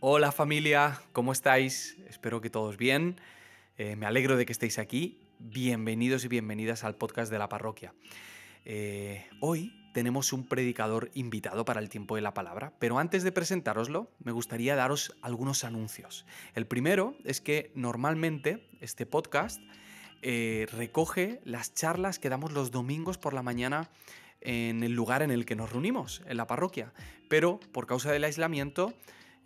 Hola familia, ¿cómo estáis? Espero que todos bien. Eh, me alegro de que estéis aquí. Bienvenidos y bienvenidas al podcast de la parroquia. Eh, hoy tenemos un predicador invitado para el tiempo de la palabra, pero antes de presentároslo, me gustaría daros algunos anuncios. El primero es que normalmente este podcast eh, recoge las charlas que damos los domingos por la mañana en el lugar en el que nos reunimos, en la parroquia, pero por causa del aislamiento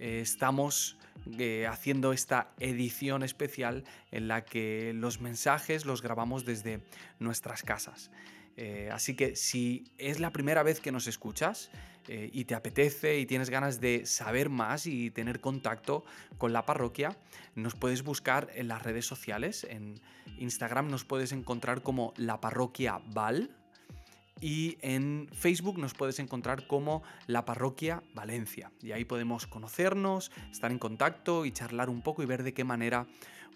eh, estamos eh, haciendo esta edición especial en la que los mensajes los grabamos desde nuestras casas. Eh, así que si es la primera vez que nos escuchas y te apetece y tienes ganas de saber más y tener contacto con la parroquia, nos puedes buscar en las redes sociales. En Instagram nos puedes encontrar como la parroquia Val, y en Facebook nos puedes encontrar como La Parroquia Valencia. Y ahí podemos conocernos, estar en contacto y charlar un poco y ver de qué manera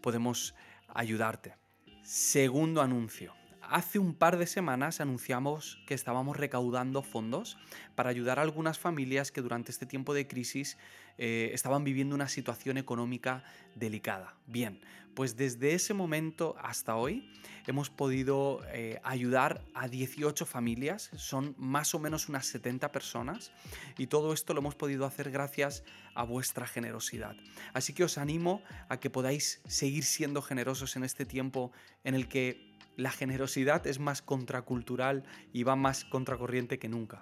podemos ayudarte. Segundo anuncio. Hace un par de semanas anunciamos que estábamos recaudando fondos para ayudar a algunas familias que durante este tiempo de crisis eh, estaban viviendo una situación económica delicada. Bien, pues desde ese momento hasta hoy hemos podido eh, ayudar a 18 familias, son más o menos unas 70 personas y todo esto lo hemos podido hacer gracias a vuestra generosidad. Así que os animo a que podáis seguir siendo generosos en este tiempo en el que la generosidad es más contracultural y va más contracorriente que nunca.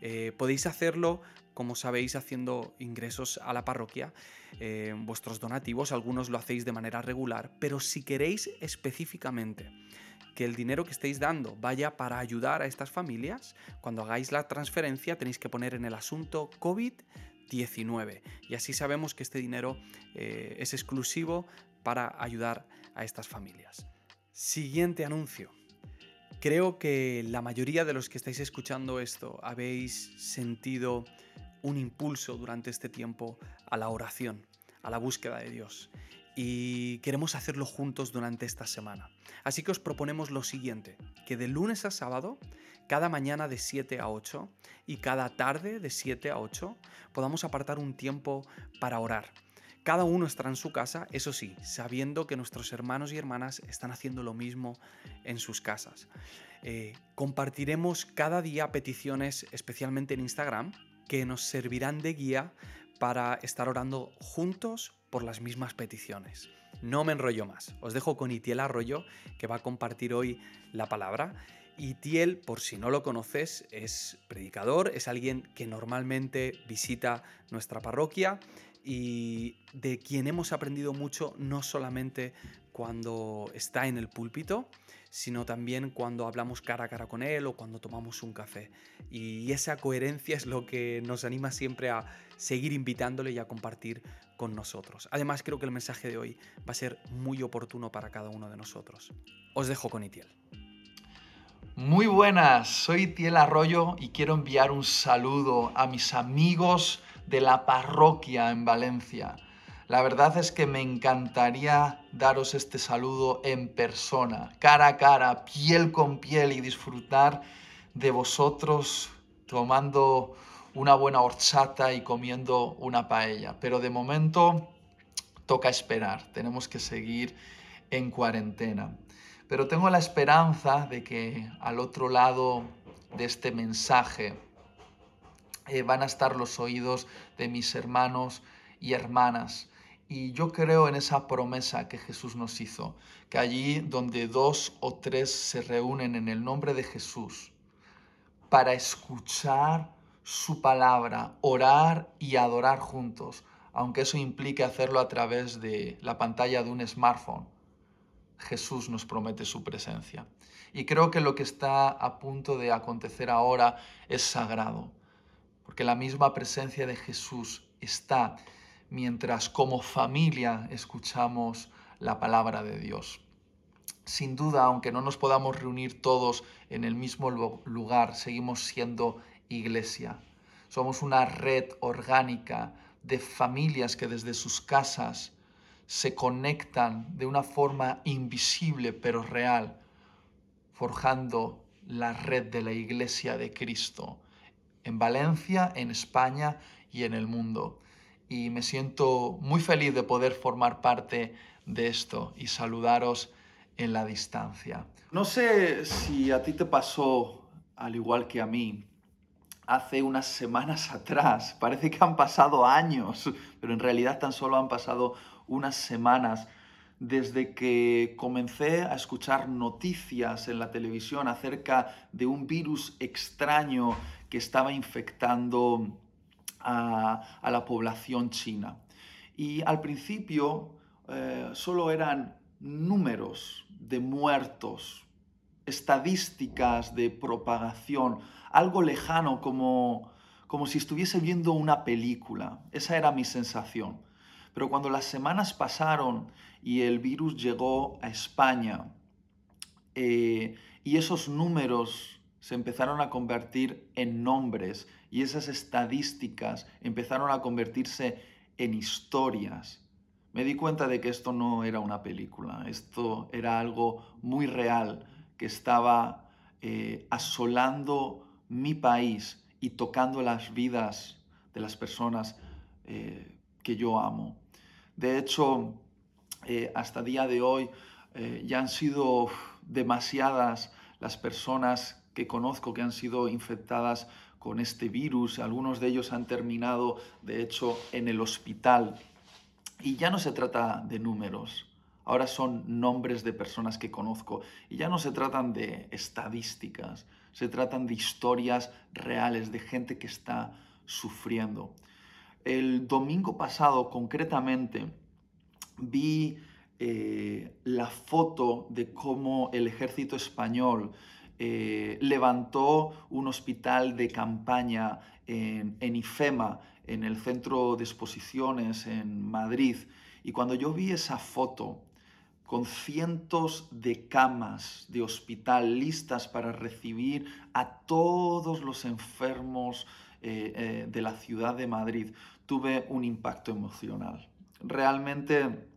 Eh, podéis hacerlo, como sabéis, haciendo ingresos a la parroquia, eh, vuestros donativos, algunos lo hacéis de manera regular, pero si queréis específicamente que el dinero que estéis dando vaya para ayudar a estas familias, cuando hagáis la transferencia tenéis que poner en el asunto COVID-19 y así sabemos que este dinero eh, es exclusivo para ayudar a estas familias. Siguiente anuncio. Creo que la mayoría de los que estáis escuchando esto habéis sentido un impulso durante este tiempo a la oración, a la búsqueda de Dios. Y queremos hacerlo juntos durante esta semana. Así que os proponemos lo siguiente, que de lunes a sábado, cada mañana de 7 a 8 y cada tarde de 7 a 8, podamos apartar un tiempo para orar cada uno estará en su casa, eso sí, sabiendo que nuestros hermanos y hermanas están haciendo lo mismo en sus casas. Eh, compartiremos cada día peticiones, especialmente en Instagram, que nos servirán de guía para estar orando juntos por las mismas peticiones. No me enrollo más, os dejo con Itiel Arroyo, que va a compartir hoy la palabra. Itiel, por si no lo conoces, es predicador, es alguien que normalmente visita nuestra parroquia y de quien hemos aprendido mucho no solamente cuando está en el púlpito, sino también cuando hablamos cara a cara con él o cuando tomamos un café. Y esa coherencia es lo que nos anima siempre a seguir invitándole y a compartir con nosotros. Además, creo que el mensaje de hoy va a ser muy oportuno para cada uno de nosotros. Os dejo con Itiel. Muy buenas, soy Itiel Arroyo y quiero enviar un saludo a mis amigos de la parroquia en Valencia. La verdad es que me encantaría daros este saludo en persona, cara a cara, piel con piel y disfrutar de vosotros tomando una buena horchata y comiendo una paella. Pero de momento toca esperar, tenemos que seguir en cuarentena. Pero tengo la esperanza de que al otro lado de este mensaje eh, van a estar los oídos de mis hermanos y hermanas. Y yo creo en esa promesa que Jesús nos hizo, que allí donde dos o tres se reúnen en el nombre de Jesús para escuchar su palabra, orar y adorar juntos, aunque eso implique hacerlo a través de la pantalla de un smartphone, Jesús nos promete su presencia. Y creo que lo que está a punto de acontecer ahora es sagrado porque la misma presencia de Jesús está mientras como familia escuchamos la palabra de Dios. Sin duda, aunque no nos podamos reunir todos en el mismo lugar, seguimos siendo iglesia. Somos una red orgánica de familias que desde sus casas se conectan de una forma invisible pero real, forjando la red de la iglesia de Cristo en Valencia, en España y en el mundo. y me siento muy feliz de poder formar parte de esto y saludaros en la distancia. No sé si a ti te pasó al igual que a mí, hace unas semanas atrás. Parece que han pasado años, pero en realidad tan solo han pasado unas semanas desde que comencé a escuchar noticias en la televisión acerca de un virus extraño que estaba infectando a, la población china. Y al principio eh, solo eran números de muertos, estadísticas de propagación, algo lejano como, como si estuviese viendo una película. Esa era mi sensación. Pero cuando las semanas pasaron y el virus llegó a España eh, y esos números se empezaron a convertir en nombres y esas estadísticas empezaron a convertirse en historias, me di cuenta de que esto no era una película, esto era algo muy real que estaba eh, asolando mi país y tocando las vidas de las personas eh, que yo amo. De hecho, eh, hasta día de hoy ya han sido demasiadas las personas que conozco que han sido infectadas con este virus. Algunos de ellos han terminado, de hecho, en el hospital. Y ya no se trata de números, ahora son nombres de personas que conozco y ya no se tratan de estadísticas, se tratan de historias reales, de gente que está sufriendo. El domingo pasado, concretamente, vi eh, la foto de cómo el ejército español eh, levantó un hospital de campaña en, en, IFEMA, en el centro de exposiciones en Madrid. Y cuando yo vi esa foto, con cientos de camas de hospital listas para recibir a todos los enfermos eh, eh, de la ciudad de Madrid, tuve un impacto emocional. Realmente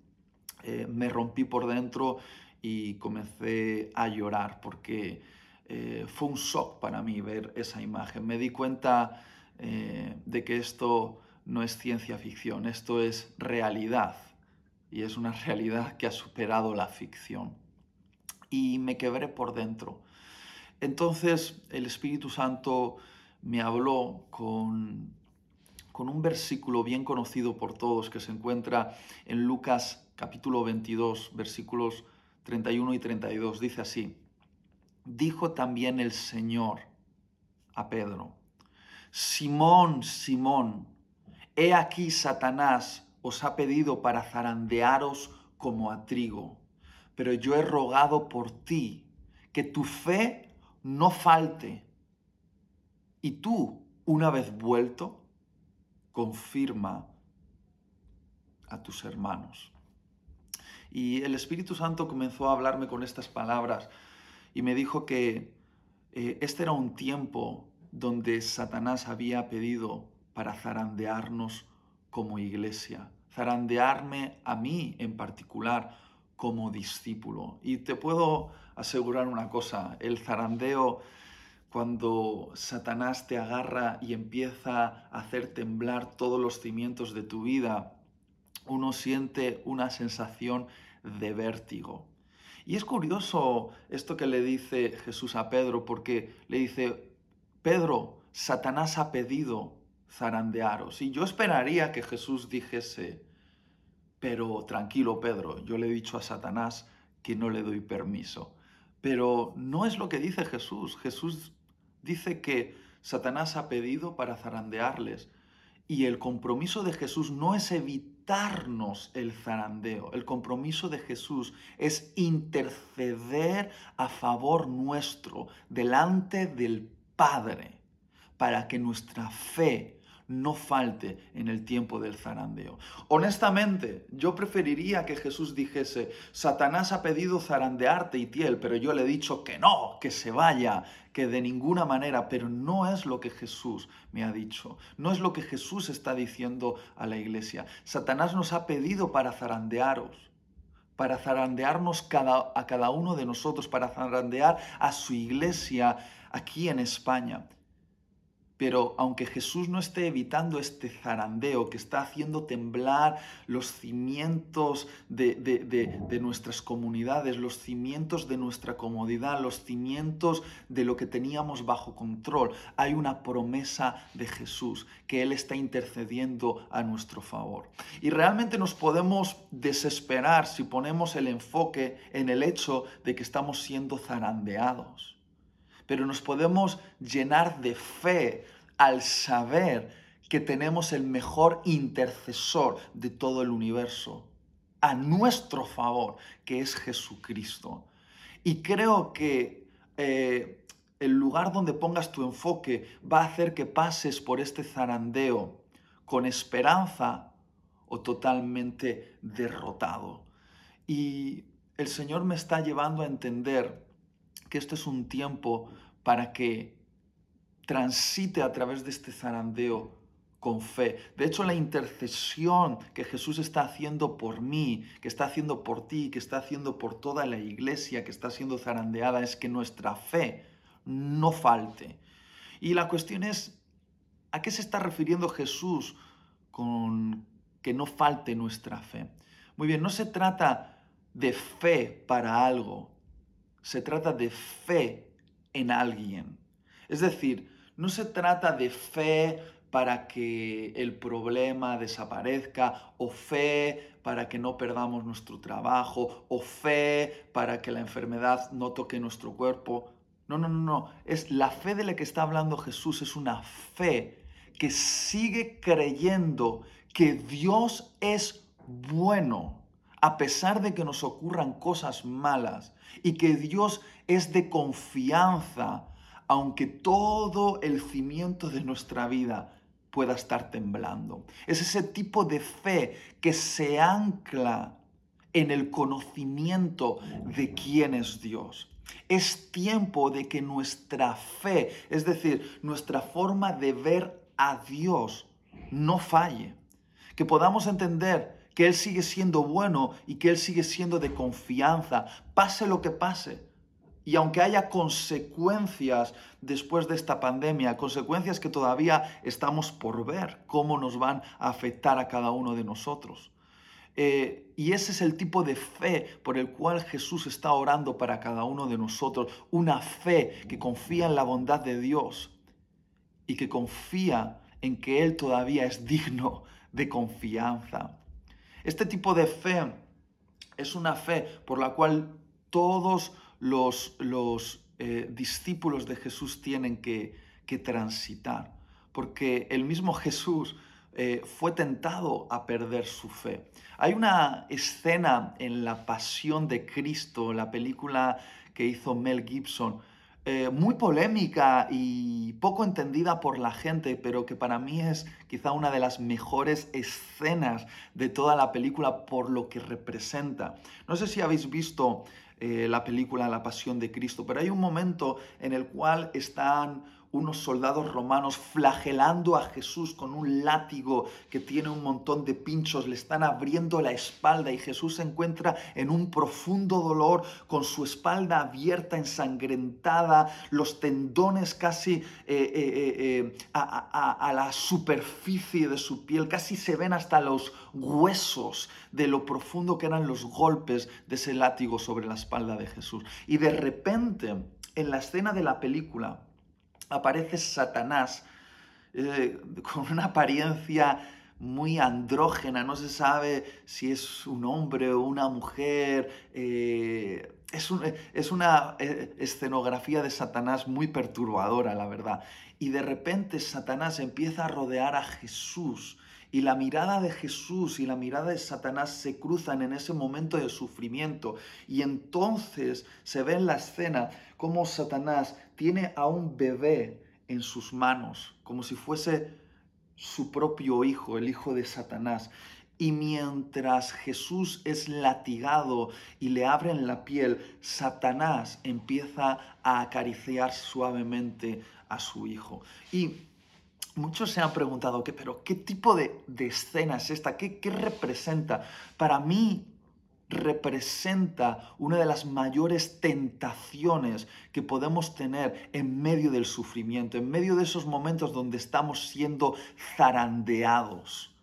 me rompí por dentro y comencé a llorar porque fue un shock para mí ver esa imagen. Me di cuenta de que esto no es ciencia ficción, esto es realidad y es una realidad que ha superado la ficción. Y me quebré por dentro. Entonces el Espíritu Santo me habló con, con un versículo bien conocido por todos que se encuentra en Lucas capítulo 22, versículos 31 y 32. Dice así, dijo también el Señor a Pedro, Simón, Simón, he aquí Satanás os ha pedido para zarandearos como a trigo, pero yo he rogado por ti que tu fe no falte. Y tú, una vez vuelto, confirma a tus hermanos. Y el Espíritu Santo comenzó a hablarme con estas palabras y me dijo que eh, este era un tiempo donde Satanás había pedido para zarandearnos como iglesia, zarandearme a mí en particular como discípulo. Y te puedo asegurar una cosa, el zarandeo cuando Satanás te agarra y empieza a hacer temblar todos los cimientos de tu vida, uno siente una sensación de vértigo. Y es curioso esto que le dice Jesús a Pedro, porque le dice, Pedro, Satanás ha pedido zarandearos. Y yo esperaría que Jesús dijese, pero tranquilo Pedro, yo le he dicho a Satanás que no le doy permiso. Pero no es lo que dice Jesús. Jesús dice que Satanás ha pedido para zarandearles. Y el compromiso de Jesús no es el zarandeo. El compromiso de Jesús es interceder a favor nuestro delante del Padre para que nuestra fe no falte en el tiempo del zarandeo. Honestamente, yo preferiría que Jesús dijese, Satanás ha pedido zarandearte, y Itiel, pero yo le he dicho que no, que se vaya, que de ninguna manera, pero no es lo que Jesús me ha dicho, no es lo que Jesús está diciendo a la iglesia. Satanás nos ha pedido para zarandearos para zarandearnos cada, a cada uno de nosotros, para zarandear a su iglesia aquí en España. Pero aunque Jesús no esté evitando este zarandeo que está haciendo temblar los cimientos de, nuestras comunidades, los cimientos de nuestra comodidad, los cimientos de lo que teníamos bajo control, hay una promesa de Jesús que Él está intercediendo a nuestro favor. Y realmente nos podemos desesperar si ponemos el enfoque en el hecho de que estamos siendo zarandeados pero nos podemos llenar de fe al saber que tenemos el mejor intercesor de todo el universo a nuestro favor, que es Jesucristo. Y creo que eh, el lugar donde pongas tu enfoque va a hacer que pases por este zarandeo con esperanza o totalmente derrotado. Y el Señor me está llevando a entender que esto es un tiempo para que transite a través de este zarandeo con fe. De hecho, la intercesión que Jesús está haciendo por mí, que está haciendo por ti, que está haciendo por toda la iglesia que está siendo zarandeada, es que nuestra fe no falte. Y la cuestión es, ¿a qué se está refiriendo Jesús con que no falte nuestra fe? Muy bien, no se trata de fe para algo, se trata de fe en alguien. Es decir, no se trata de fe para que el problema desaparezca o fe para que no perdamos nuestro trabajo o fe para que la enfermedad no toque nuestro cuerpo. No, no, no, no. Es la fe de la que está hablando Jesús, es una fe que sigue creyendo que Dios es bueno a pesar de que nos ocurran cosas malas y que Dios es de confianza, aunque todo el cimiento de nuestra vida pueda estar temblando. Es ese tipo de fe que se ancla en el conocimiento de quién es Dios. Es tiempo de que nuestra fe, es decir, nuestra forma de ver a Dios, no falle. Que podamos entender que Él sigue siendo bueno y que Él sigue siendo de confianza, pase lo que pase. Y aunque haya consecuencias después de esta pandemia, consecuencias que todavía estamos por ver cómo nos van a afectar a cada uno de nosotros. Eh, y ese es el tipo de fe por el cual Jesús está orando para cada uno de nosotros. Una fe que confía en la bondad de Dios y que confía en que Él todavía es digno de confianza. Este tipo de fe es una fe por la cual todos los, los eh, discípulos de Jesús tienen que, transitar, porque el mismo Jesús eh, fue tentado a perder su fe. Hay una escena en La Pasión de Cristo, la película que hizo Mel Gibson, eh, muy polémica y poco entendida por la gente, pero que para mí es quizá una de las mejores escenas de toda la película por lo que representa. No sé si habéis visto eh, la película La Pasión de Cristo, pero hay un momento en el cual están unos soldados romanos flagelando a Jesús con un látigo que tiene un montón de pinchos, le están abriendo la espalda y Jesús se encuentra en un profundo dolor con su espalda abierta, ensangrentada, los tendones casi eh, eh, eh, a, a la superficie de su piel, casi se ven hasta los huesos de lo profundo que eran los golpes de ese látigo sobre la espalda de Jesús. Y de repente, en la escena de la película, aparece Satanás eh, con una apariencia muy andrógena, no se sabe si es un hombre o una mujer. Eh, es, una eh, escenografía de Satanás muy perturbadora, la verdad. Y de repente Satanás empieza a rodear a Jesús y la mirada de Jesús y la mirada de Satanás se cruzan en ese momento de sufrimiento. Y entonces se ve en la escena cómo Satanás tiene a un bebé en sus manos, como si fuese su propio hijo, el hijo de Satanás. Y mientras Jesús es latigado y le abren la piel, Satanás empieza a acariciar suavemente a su hijo. Y muchos se han preguntado, ¿qué, pero ¿qué tipo de, escena es esta? ¿Qué, ¿Qué representa? Para mí, representa una de las mayores tentaciones que podemos tener en medio del sufrimiento, en medio de esos momentos donde estamos siendo zarandeados.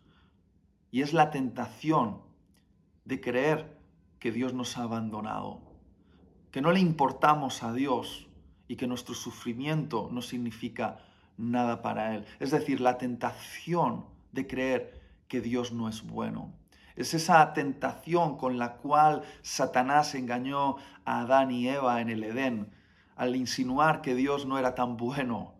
Y es la tentación de creer que Dios nos ha abandonado, que no le importamos a Dios y que nuestro sufrimiento no significa nada para Él. Es decir, la tentación de creer que Dios no es bueno. Es esa tentación con la cual Satanás engañó a Adán y Eva en el Edén, al insinuar que Dios no era tan bueno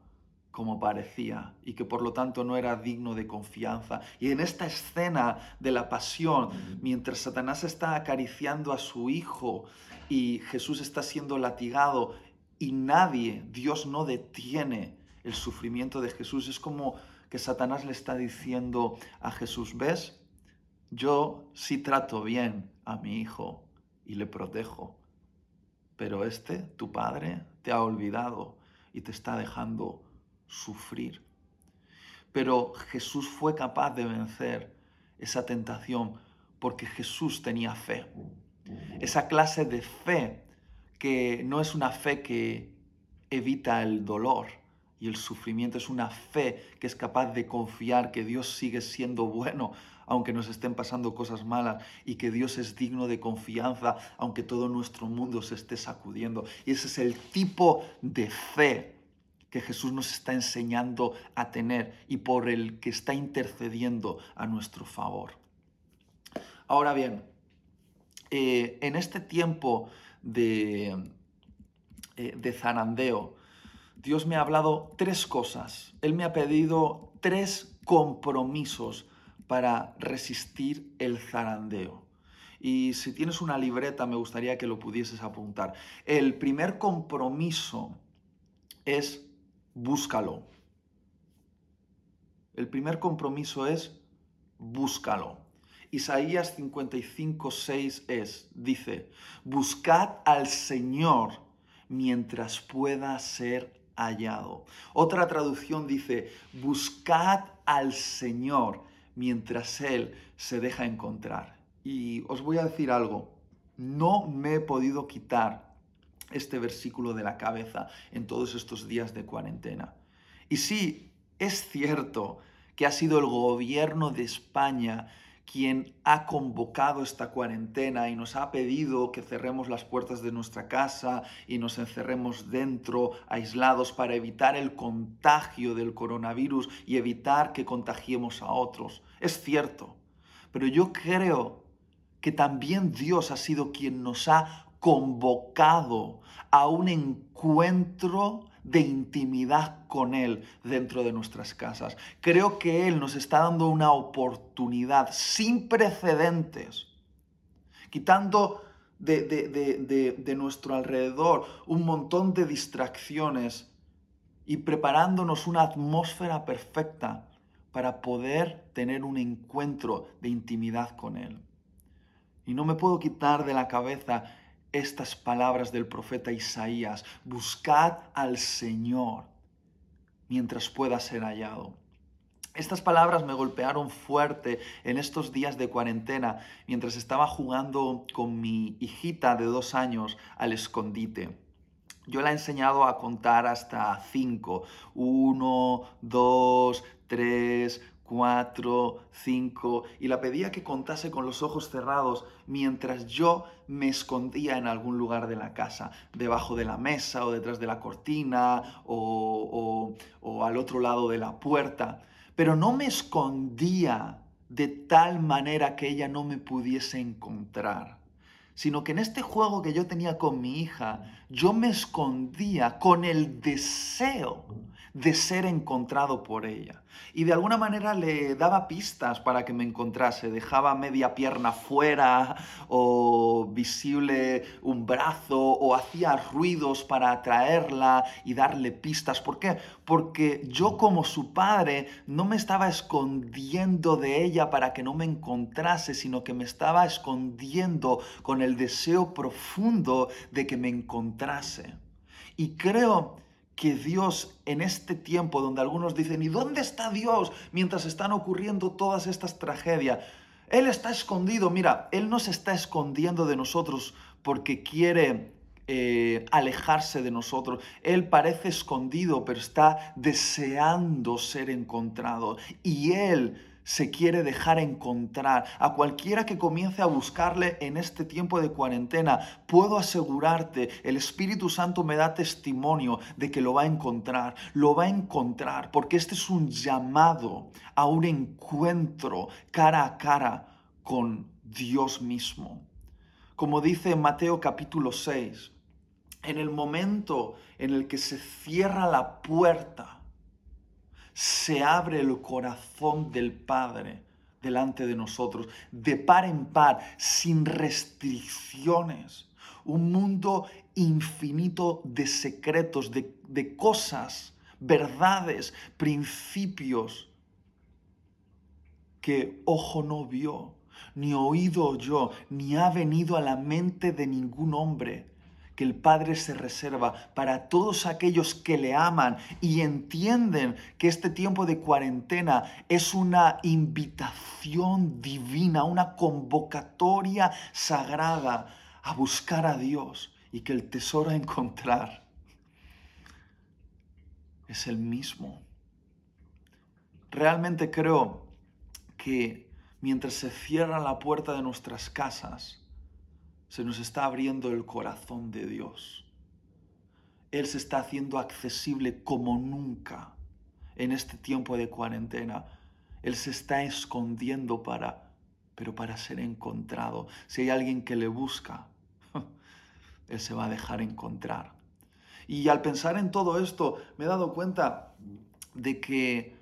como parecía y que por lo tanto no era digno de confianza. Y en esta escena de la pasión, mientras Satanás está acariciando a su hijo y Jesús está siendo latigado y nadie, Dios no detiene el sufrimiento de Jesús, es como que Satanás le está diciendo a Jesús, ¿ves? Yo sí trato bien a mi hijo y le protejo, pero este, tu padre, te ha olvidado y te está dejando sufrir. Pero Jesús fue capaz de vencer esa tentación porque Jesús tenía fe. Esa clase de fe que no es una fe que evita el dolor, y el sufrimiento es una fe que es capaz de confiar que Dios sigue siendo bueno aunque nos estén pasando cosas malas y que Dios es digno de confianza aunque todo nuestro mundo se esté sacudiendo. Y ese es el tipo de fe que Jesús nos está enseñando a tener y por el que está intercediendo a nuestro favor. Ahora bien, eh, en este tiempo de, eh, de zarandeo, Dios me ha hablado tres cosas. Él me ha pedido tres compromisos para resistir el zarandeo. Y si tienes una libreta, me gustaría que lo pudieses apuntar. El primer compromiso es búscalo. El primer compromiso es búscalo. Isaías 55, 6 es, dice, buscad al Señor mientras pueda ser hallado. Otra traducción dice, buscad al Señor mientras Él se deja encontrar. Y os voy a decir algo, no me he podido quitar este versículo de la cabeza en todos estos días de cuarentena. Y sí, es cierto que ha sido el gobierno de España quien ha convocado esta cuarentena y nos ha pedido que cerremos las puertas de nuestra casa y nos encerremos dentro, aislados, para evitar el contagio del coronavirus y evitar que contagiemos a otros. Es cierto, pero yo creo que también Dios ha sido quien nos ha convocado a un encuentro de intimidad con Él dentro de nuestras casas. Creo que Él nos está dando una oportunidad sin precedentes, quitando de, de, nuestro alrededor un montón de distracciones y preparándonos una atmósfera perfecta para poder tener un encuentro de intimidad con Él. Y no me puedo quitar de la cabeza estas palabras del profeta Isaías, buscad al Señor mientras pueda ser hallado. Estas palabras me golpearon fuerte en estos días de cuarentena mientras estaba jugando con mi hijita de dos años al escondite. Yo la he enseñado a contar hasta cinco. Uno, dos, tres, cuatro, cinco, y la pedía que contase con los ojos cerrados mientras yo me escondía en algún lugar de la casa, debajo de la mesa o detrás de la cortina o, o al otro lado de la puerta. Pero no me escondía de tal manera que ella no me pudiese encontrar sino que en este juego que yo tenía con mi hija, yo me escondía con el deseo de ser encontrado por ella. Y de alguna manera le daba pistas para que me encontrase. Dejaba media pierna fuera o visible un brazo o hacía ruidos para atraerla y darle pistas. ¿Por qué? Porque yo como su padre no me estaba escondiendo de ella para que no me encontrase, sino que me estaba escondiendo con el deseo profundo de que me encontrase. Y creo que Dios en este tiempo donde algunos dicen, ¿y dónde está Dios mientras están ocurriendo todas estas tragedias? Él está escondido. Mira, Él no se está escondiendo de nosotros porque quiere eh, alejarse de nosotros. Él parece escondido, pero está deseando ser encontrado. Y Él se quiere dejar encontrar. A cualquiera que comience a buscarle en este tiempo de cuarentena, puedo asegurarte, el Espíritu Santo me da testimonio de que lo va a encontrar. Lo va a encontrar porque este es un llamado a un encuentro cara a cara con Dios mismo. Como dice Mateo capítulo 6, en el momento en el que se cierra la puerta, se abre el corazón del Padre delante de nosotros, de par en par, sin restricciones. Un mundo infinito de secretos, de, de cosas, verdades, principios que ojo no vio, ni oído yo, ni ha venido a la mente de ningún hombre que el Padre se reserva para todos aquellos que le aman y entienden que este tiempo de cuarentena es una invitación divina, una convocatoria sagrada a buscar a Dios y que el tesoro a encontrar es el mismo. Realmente creo que mientras se cierra la puerta de nuestras casas, se nos está abriendo el corazón de Dios. Él se está haciendo accesible como nunca en este tiempo de cuarentena. Él se está escondiendo para, pero para ser encontrado. Si hay alguien que le busca, Él se va a dejar encontrar. Y al pensar en todo esto, me he dado cuenta de que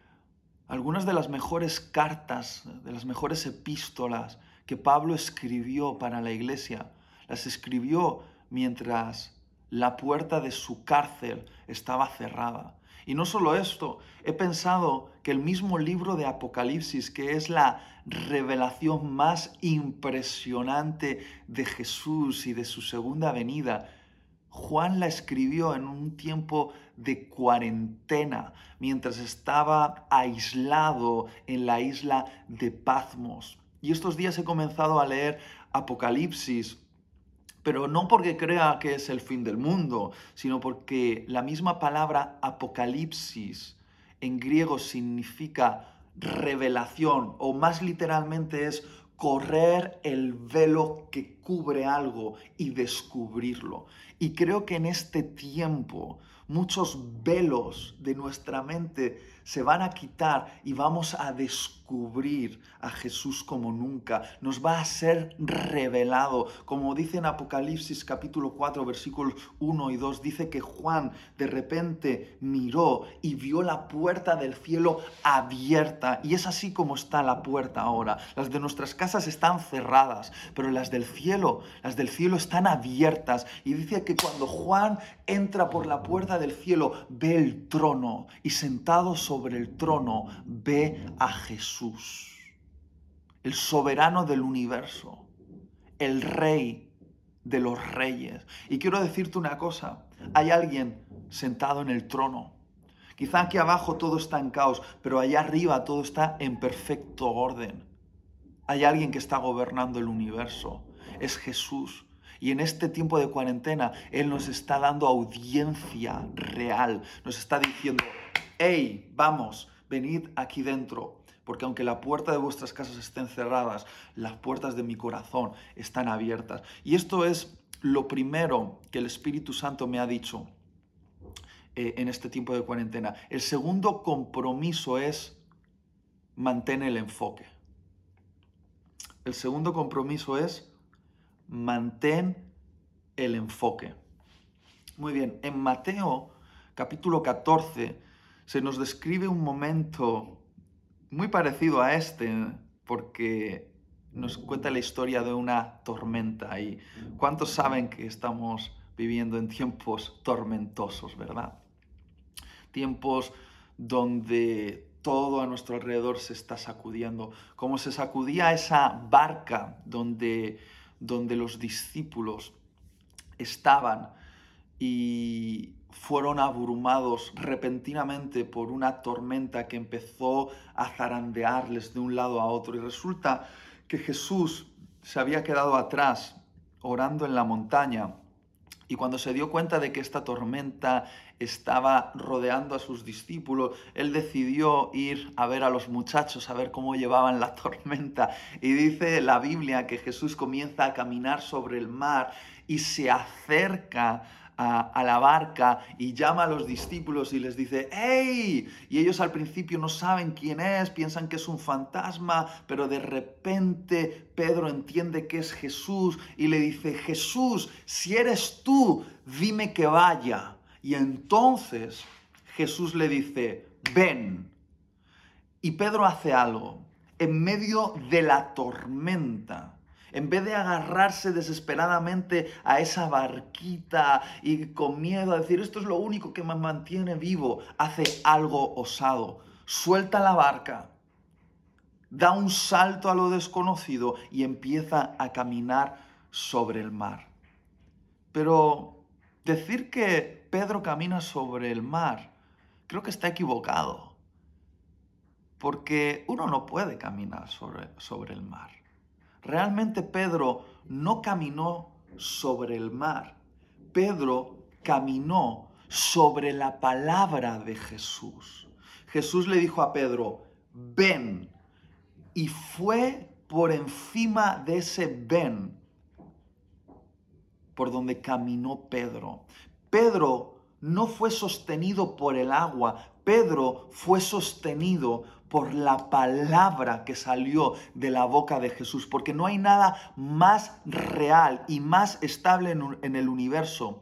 algunas de las mejores cartas, de las mejores epístolas que Pablo escribió para la iglesia, las escribió mientras la puerta de su cárcel estaba cerrada. Y no solo esto, he pensado que el mismo libro de Apocalipsis, que es la revelación más impresionante de Jesús y de su segunda venida, Juan la escribió en un tiempo de cuarentena, mientras estaba aislado en la isla de Patmos. Y estos días he comenzado a leer Apocalipsis pero no porque crea que es el fin del mundo, sino porque la misma palabra apocalipsis en griego significa revelación o más literalmente es correr el velo que cubre algo y descubrirlo. Y creo que en este tiempo muchos velos de nuestra mente se van a quitar y vamos a descubrir a Jesús como nunca. Nos va a ser revelado. Como dice en Apocalipsis capítulo 4 versículos 1 y 2, dice que Juan de repente miró y vio la puerta del cielo abierta. Y es así como está la puerta ahora. Las de nuestras casas están cerradas, pero las del cielo, las del cielo están abiertas. Y dice que cuando Juan entra por la puerta del cielo, ve el trono y sentado sobre sobre el trono ve a Jesús, el soberano del universo, el rey de los reyes. Y quiero decirte una cosa, hay alguien sentado en el trono. Quizá aquí abajo todo está en caos, pero allá arriba todo está en perfecto orden. Hay alguien que está gobernando el universo. Es Jesús. Y en este tiempo de cuarentena, Él nos está dando audiencia real. Nos está diciendo, hey, vamos, venid aquí dentro, porque aunque la puerta de vuestras casas estén cerradas, las puertas de mi corazón están abiertas. Y esto es lo primero que el Espíritu Santo me ha dicho eh, en este tiempo de cuarentena. El segundo compromiso es mantén el enfoque. El segundo compromiso es mantén el enfoque. Muy bien, en Mateo capítulo 14 se nos describe un momento muy parecido a este, porque nos cuenta la historia de una tormenta. ¿Y cuántos saben que estamos viviendo en tiempos tormentosos, verdad? Tiempos donde todo a nuestro alrededor se está sacudiendo, como se sacudía esa barca donde, donde los discípulos estaban y fueron abrumados repentinamente por una tormenta que empezó a zarandearles de un lado a otro. Y resulta que Jesús se había quedado atrás orando en la montaña y cuando se dio cuenta de que esta tormenta estaba rodeando a sus discípulos, él decidió ir a ver a los muchachos, a ver cómo llevaban la tormenta. Y dice la Biblia que Jesús comienza a caminar sobre el mar y se acerca a, la barca y llama a los discípulos y les dice, ¡Hey! Y ellos al principio no saben quién es, piensan que es un fantasma, pero de repente Pedro entiende que es Jesús y le dice, Jesús, si eres tú, dime que vaya. Y entonces Jesús le dice, ven. Y Pedro hace algo. En medio de la tormenta, en vez de agarrarse desesperadamente a esa barquita y con miedo a decir, esto es lo único que me mantiene vivo, hace algo osado. Suelta la barca, da un salto a lo desconocido y empieza a caminar sobre el mar. Pero decir que Pedro camina sobre el mar, creo que está equivocado. Porque uno no puede caminar sobre, sobre el mar. Realmente Pedro no caminó sobre el mar. Pedro caminó sobre la palabra de Jesús. Jesús le dijo a Pedro, ven. Y fue por encima de ese ven por donde caminó Pedro. Pedro no fue sostenido por el agua, Pedro fue sostenido por la palabra que salió de la boca de Jesús, porque no hay nada más real y más estable en, el universo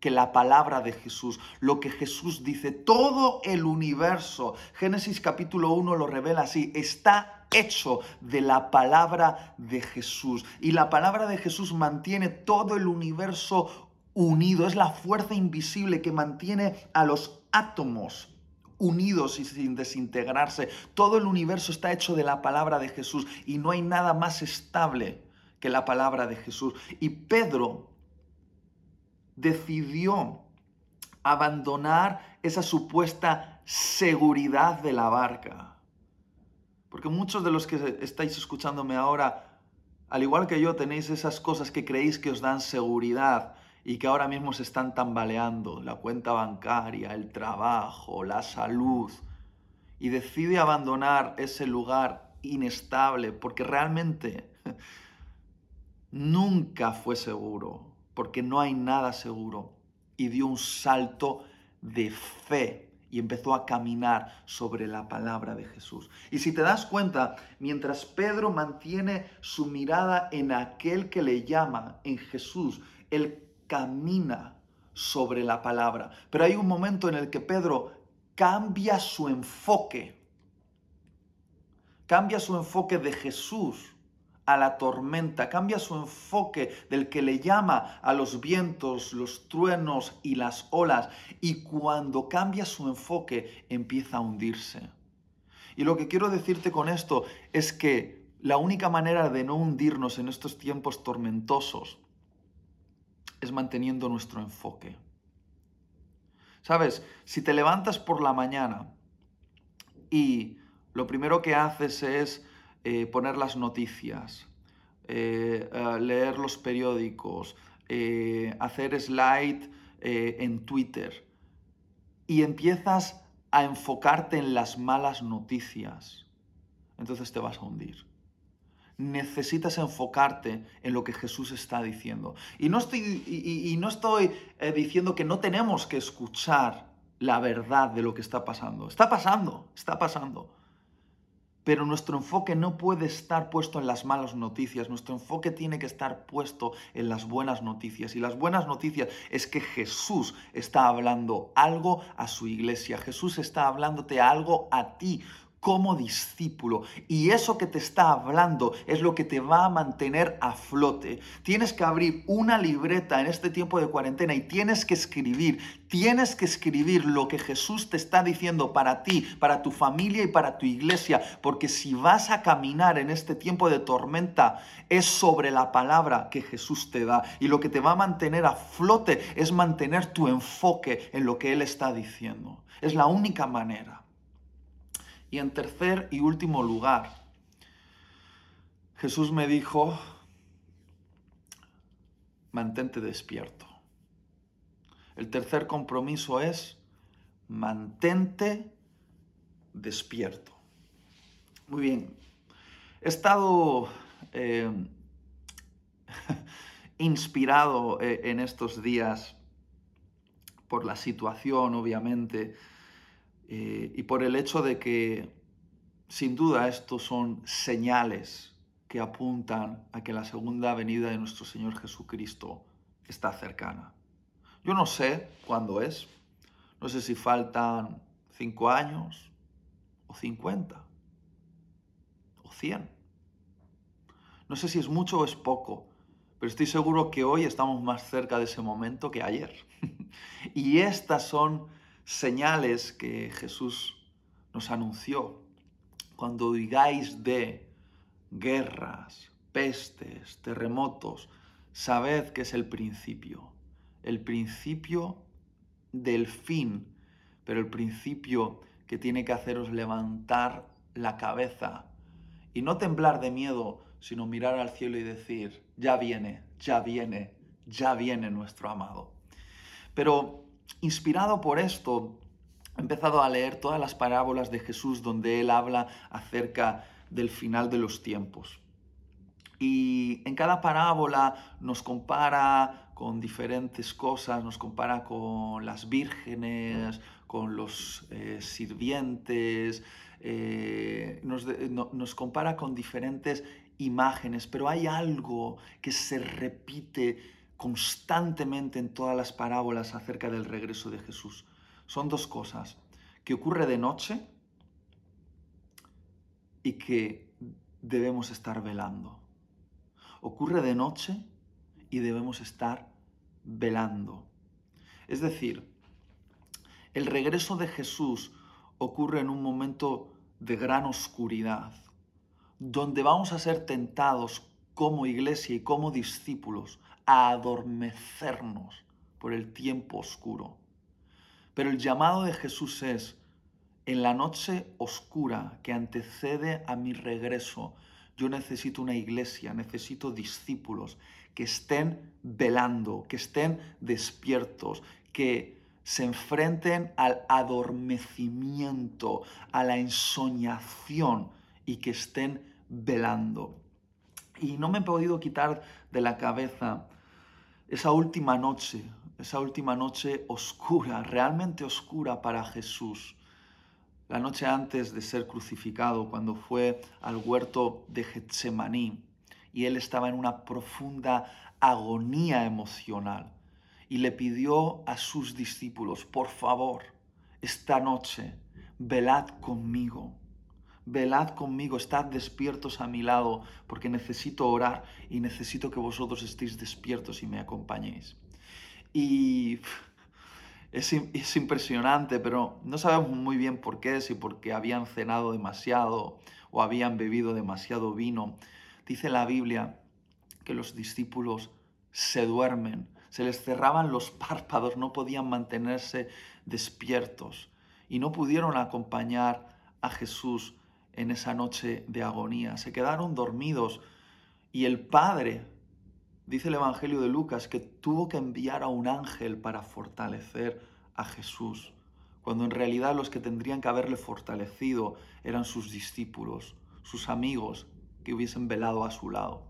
que la palabra de Jesús, lo que Jesús dice, todo el universo, Génesis capítulo 1 lo revela así, está hecho de la palabra de Jesús. Y la palabra de Jesús mantiene todo el universo unido, es la fuerza invisible que mantiene a los átomos unidos y sin desintegrarse. Todo el universo está hecho de la palabra de Jesús y no hay nada más estable que la palabra de Jesús. Y Pedro decidió abandonar esa supuesta seguridad de la barca. Porque muchos de los que estáis escuchándome ahora, al igual que yo, tenéis esas cosas que creéis que os dan seguridad y que ahora mismo se están tambaleando, la cuenta bancaria, el trabajo, la salud, y decide abandonar ese lugar inestable porque realmente nunca fue seguro, porque no hay nada seguro, y dio un salto de fe y empezó a caminar sobre la palabra de Jesús. Y si te das cuenta, mientras Pedro mantiene su mirada en aquel que le llama, en Jesús, el camina sobre la palabra. Pero hay un momento en el que Pedro cambia su enfoque. Cambia su enfoque de Jesús a la tormenta, cambia su enfoque del que le llama a los vientos, los truenos y las olas. Y cuando cambia su enfoque, empieza a hundirse. Y lo que quiero decirte con esto es que la única manera de no hundirnos en estos tiempos tormentosos es manteniendo nuestro enfoque. Sabes, si te levantas por la mañana y lo primero que haces es eh, poner las noticias, eh, eh, leer los periódicos, hacer slide en Twitter y empiezas a enfocarte en las malas noticias, entonces te vas a hundir necesitas enfocarte en lo que Jesús está diciendo. Y no estoy, y, no estoy eh, diciendo que no tenemos que escuchar la verdad de lo que está pasando. Está pasando, está pasando. Pero nuestro enfoque no puede estar puesto en las malas noticias, nuestro enfoque tiene que estar puesto en las buenas noticias. Y las buenas noticias es que Jesús está hablando algo a su iglesia, Jesús está hablándote algo a ti como discípulo. Y eso que te está hablando es lo que te va a mantener a flote. Tienes que abrir una libreta en este tiempo de cuarentena y tienes que escribir, tienes que escribir lo que Jesús te está diciendo para ti, para tu familia y para tu iglesia. Porque si vas a caminar en este tiempo de tormenta, es sobre la palabra que Jesús te da. Y lo que te va a mantener a flote es mantener tu enfoque en lo que Él está diciendo. Es la única manera. Y en tercer y último lugar, Jesús me dijo, mantente despierto. El tercer compromiso es, mantente despierto. Muy bien, he estado eh, inspirado eh, en estos días por la situación, obviamente, eh, y por el hecho de que, sin duda, estos son señales que apuntan a que la segunda venida de nuestro Señor Jesucristo está cercana. Yo no sé cuándo es, no sé si faltan cinco años o cincuenta o cien. No sé si es mucho o es poco, pero estoy seguro que hoy estamos más cerca de ese momento que ayer. y estas son señales que Jesús nos anunció. Cuando digáis de guerras, pestes, terremotos, sabed que es el principio. El principio del fin, pero el principio que tiene que haceros levantar la cabeza y no temblar de miedo, sino mirar al cielo y decir, ya viene, ya viene, ya viene nuestro amado. Pero inspirado por esto, he empezado a leer todas las parábolas de Jesús donde él habla acerca del final de los tiempos. Y en cada parábola nos compara con diferentes cosas, nos compara con las vírgenes, con los eh, sirvientes, eh, nos, nos compara con diferentes imágenes, pero hay algo que se repite constantemente en todas las parábolas acerca del regreso de Jesús. Son dos cosas, que ocurre de noche y que debemos estar velando. Ocurre de noche y debemos estar velando. Es decir, el regreso de Jesús ocurre en un momento de gran oscuridad, donde vamos a ser tentados como iglesia y como discípulos a adormecernos por el tiempo oscuro. Pero el llamado de Jesús es, en la noche oscura que antecede a mi regreso, yo necesito una iglesia, necesito discípulos que estén velando, que estén despiertos, que se enfrenten al adormecimiento, a la ensoñación y que estén velando. Y no me he podido quitar de la cabeza esa última noche, esa última noche oscura, realmente oscura para Jesús. La noche antes de ser crucificado, cuando fue al huerto de Getsemaní y él estaba en una profunda agonía emocional y le pidió a sus discípulos, por favor, esta noche, velad conmigo velad conmigo, estad despiertos a mi lado, porque necesito orar y necesito que vosotros estéis despiertos y me acompañéis. Y es, es, impresionante, pero no sabemos muy bien por qué, si porque habían cenado demasiado o habían bebido demasiado vino. Dice la Biblia que los discípulos se duermen, se les cerraban los párpados, no podían mantenerse despiertos y no pudieron acompañar a Jesús en esa noche de agonía. Se quedaron dormidos y el Padre, dice el Evangelio de Lucas, que tuvo que enviar a un ángel para fortalecer a Jesús, cuando en realidad los que tendrían que haberle fortalecido eran sus discípulos, sus amigos que hubiesen velado a su lado.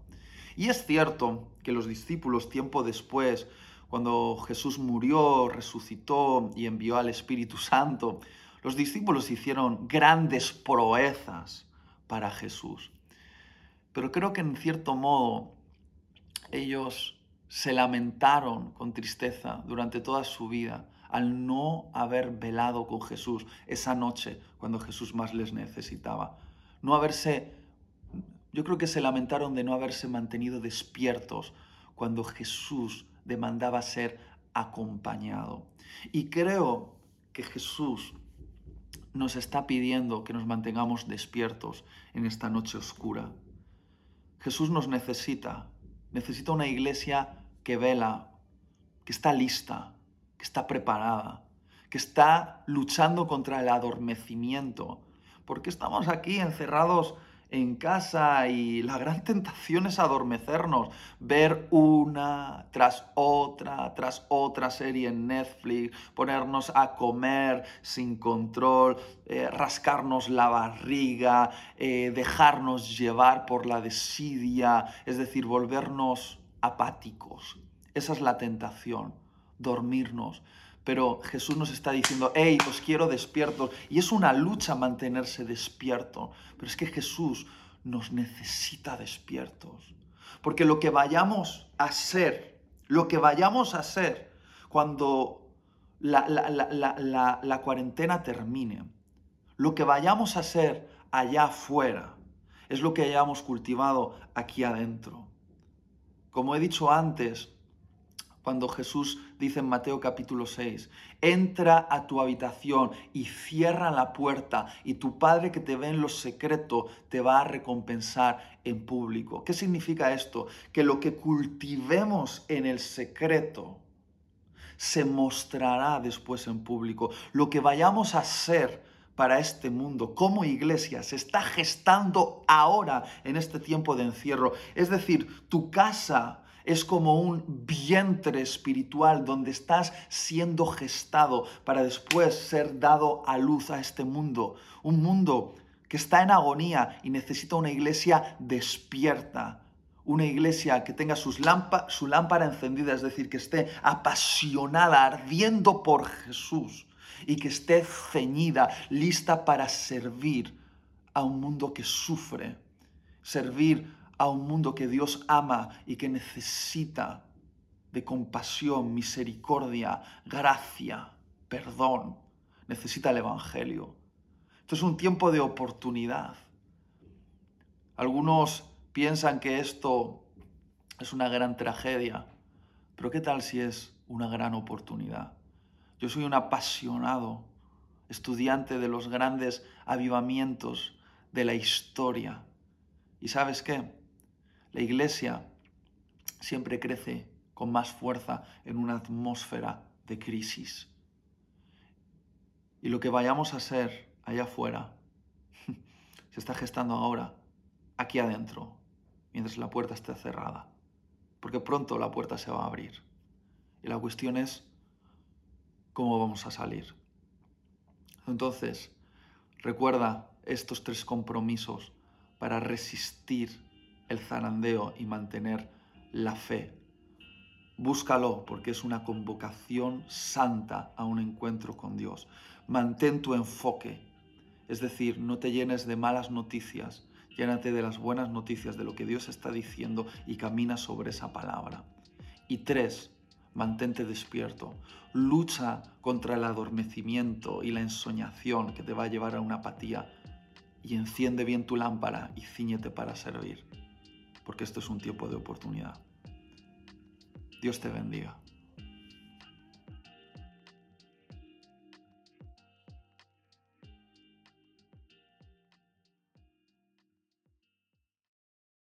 Y es cierto que los discípulos tiempo después, cuando Jesús murió, resucitó y envió al Espíritu Santo, los discípulos hicieron grandes proezas para Jesús. Pero creo que en cierto modo ellos se lamentaron con tristeza durante toda su vida al no haber velado con Jesús esa noche cuando Jesús más les necesitaba. No haberse, yo creo que se lamentaron de no haberse mantenido despiertos cuando Jesús demandaba ser acompañado. Y creo que Jesús nos está pidiendo que nos mantengamos despiertos en esta noche oscura. Jesús nos necesita, necesita una iglesia que vela, que está lista, que está preparada, que está luchando contra el adormecimiento, porque estamos aquí encerrados en casa y la gran tentación es adormecernos, ver una tras otra, tras otra serie en Netflix, ponernos a comer sin control, eh, rascarnos la barriga, eh, dejarnos llevar por la desidia, es decir, volvernos apáticos. Esa es la tentación, dormirnos. Pero Jesús nos está diciendo, hey, os quiero despiertos. Y es una lucha mantenerse despierto. Pero es que Jesús nos necesita despiertos. Porque lo que vayamos a ser, lo que vayamos a ser cuando la, la cuarentena termine, lo que vayamos a ser allá afuera, es lo que hayamos cultivado aquí adentro. Como he dicho antes, cuando Jesús dice en Mateo capítulo 6, entra a tu habitación y cierra la puerta y tu Padre que te ve en lo secreto te va a recompensar en público. ¿Qué significa esto? Que lo que cultivemos en el secreto se mostrará después en público. Lo que vayamos a hacer para este mundo como iglesia se está gestando ahora en este tiempo de encierro. Es decir, tu casa es como un vientre espiritual donde estás siendo gestado para después ser dado a luz a este mundo. Un mundo que está en agonía y necesita una iglesia despierta. Una iglesia que tenga sus su lámpara encendida, es decir, que esté apasionada, ardiendo por Jesús y que esté ceñida, lista para servir a un mundo que sufre, servir a un mundo que Dios ama y que necesita de compasión, misericordia, gracia, perdón. Necesita el Evangelio. Esto es un tiempo de oportunidad. Algunos piensan que esto es una gran tragedia, pero ¿qué tal si es una gran oportunidad? Yo soy un apasionado estudiante de los grandes avivamientos de la historia. ¿Y sabes qué? La iglesia siempre crece con más fuerza en una atmósfera de crisis. Y lo que vayamos a ser allá afuera se está gestando ahora, aquí adentro, mientras la puerta esté cerrada. Porque pronto la puerta se va a abrir. Y la cuestión es cómo vamos a salir. Entonces, recuerda estos tres compromisos para resistir el zarandeo y mantener la fe. Búscalo porque es una convocación santa a un encuentro con Dios. Mantén tu enfoque, es decir, no te llenes de malas noticias, llénate de las buenas noticias, de lo que Dios está diciendo y camina sobre esa palabra. Y tres, mantente despierto. Lucha contra el adormecimiento y la ensoñación que te va a llevar a una apatía y enciende bien tu lámpara y ciñete para servir porque esto es un tiempo de oportunidad. Dios te bendiga.